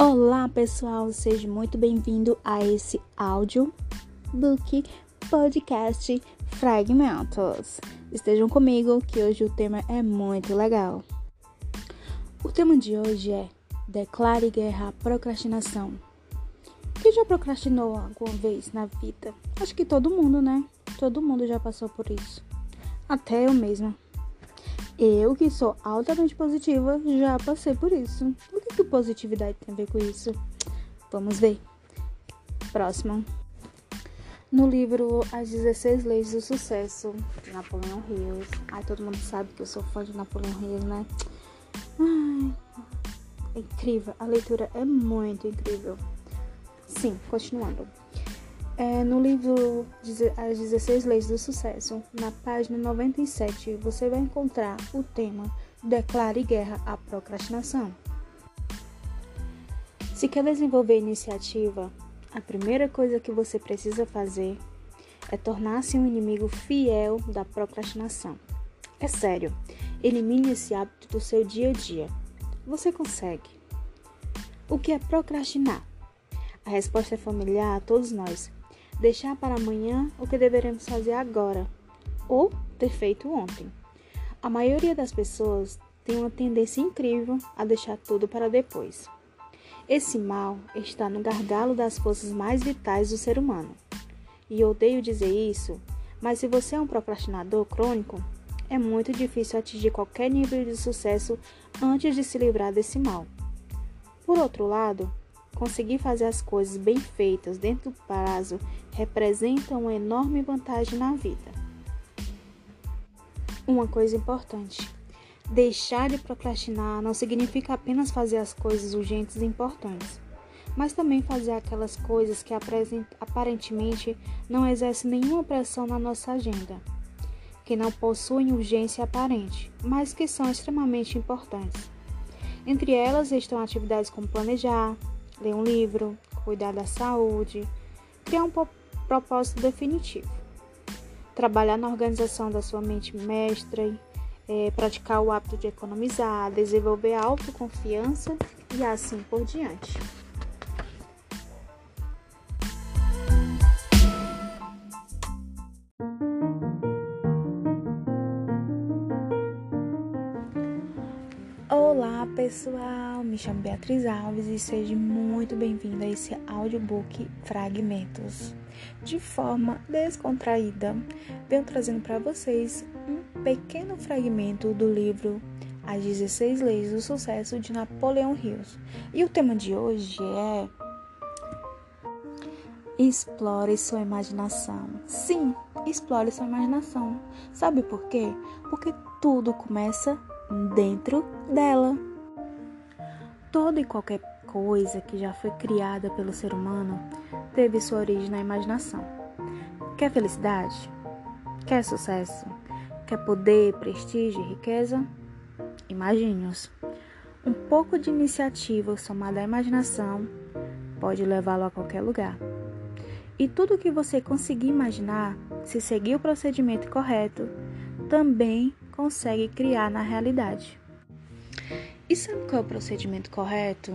Olá, pessoal, seja muito bem-vindo a esse áudio book podcast Fragmentos. Estejam comigo que hoje o tema é muito legal. O tema de hoje é Declare guerra à procrastinação. Quem já procrastinou alguma vez na vida? Acho que todo mundo, né? Todo mundo já passou por isso. Até eu mesma. Eu, que sou altamente positiva, já passei por isso. O que, que positividade tem a ver com isso? Vamos ver. Próximo. No livro As 16 Leis do Sucesso, de Napoleão Hills. Ai, todo mundo sabe que eu sou fã de Napoleão Hills, né? Ai, é incrível. A leitura é muito incrível. Sim, continuando. É, no livro As 16 Leis do Sucesso, na página 97, você vai encontrar o tema Declare Guerra à Procrastinação. Se quer desenvolver iniciativa, a primeira coisa que você precisa fazer é tornar-se um inimigo fiel da procrastinação. É sério, elimine esse hábito do seu dia a dia. Você consegue. O que é procrastinar? A resposta é familiar a todos nós deixar para amanhã o que deveremos fazer agora ou ter feito ontem. A maioria das pessoas tem uma tendência incrível a deixar tudo para depois. Esse mal está no gargalo das forças mais vitais do ser humano. E odeio dizer isso, mas se você é um procrastinador crônico, é muito difícil atingir qualquer nível de sucesso antes de se livrar desse mal. Por outro lado, Conseguir fazer as coisas bem feitas dentro do prazo representa uma enorme vantagem na vida. Uma coisa importante: deixar de procrastinar não significa apenas fazer as coisas urgentes e importantes, mas também fazer aquelas coisas que aparentemente não exercem nenhuma pressão na nossa agenda, que não possuem urgência aparente, mas que são extremamente importantes. Entre elas estão atividades como planejar, ler um livro, cuidar da saúde, criar um propósito definitivo, trabalhar na organização da sua mente mestra, é, praticar o hábito de economizar, desenvolver a autoconfiança e assim por diante. Pessoal, me chamo Beatriz Alves e seja muito bem-vindo a esse audiobook Fragmentos. De forma descontraída, venho trazendo para vocês um pequeno fragmento do livro As 16 Leis do Sucesso de Napoleão Hills. E o tema de hoje é Explore sua imaginação. Sim, explore sua imaginação. Sabe por quê? Porque tudo começa dentro dela. Toda e qualquer coisa que já foi criada pelo ser humano teve sua origem na imaginação. Quer felicidade? Quer sucesso? Quer poder, prestígio e riqueza? Imagine-os. Um pouco de iniciativa somada à imaginação pode levá-lo a qualquer lugar. E tudo que você conseguir imaginar, se seguir o procedimento correto, também consegue criar na realidade. E sabe qual é o procedimento correto?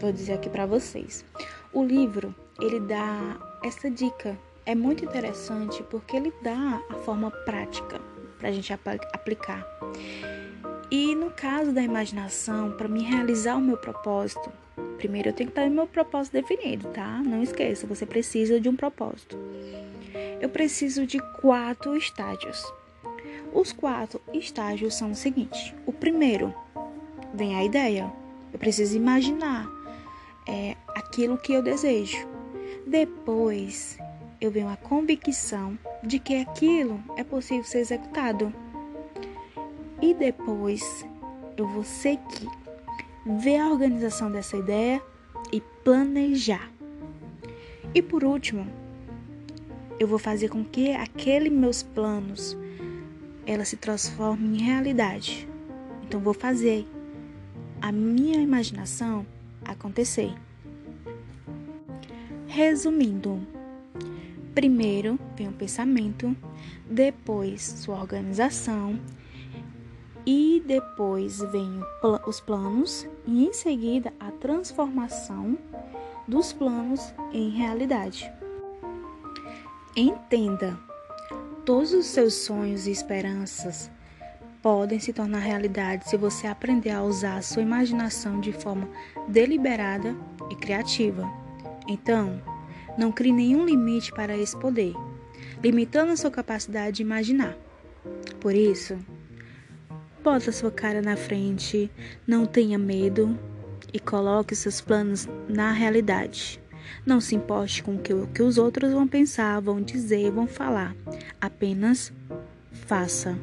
Vou dizer aqui para vocês. O livro, ele dá essa dica. É muito interessante porque ele dá a forma prática para a gente aplicar. E no caso da imaginação, para me realizar o meu propósito, primeiro eu tenho que ter o meu propósito definido, tá? Não esqueça, você precisa de um propósito. Eu preciso de quatro estágios. Os quatro estágios são os seguintes: o primeiro, vem a ideia. Eu preciso imaginar é, aquilo que eu desejo. Depois, eu venho a convicção de que aquilo é possível ser executado. E depois, eu vou seguir, ver a organização dessa ideia e planejar. E por último, eu vou fazer com que aqueles meus planos ela se transforma em realidade. Então vou fazer a minha imaginação acontecer. Resumindo, primeiro vem o pensamento, depois sua organização e depois vem os planos e em seguida a transformação dos planos em realidade. Entenda, todos os seus sonhos e esperanças podem se tornar realidade se você aprender a usar a sua imaginação de forma deliberada e criativa. Então, não crie nenhum limite para esse poder, limitando a sua capacidade de imaginar. Por isso, bota sua cara na frente, não tenha medo e coloque seus planos na realidade. Não se importe com o que, o que os outros vão pensar, vão dizer, vão falar. Apenas faça.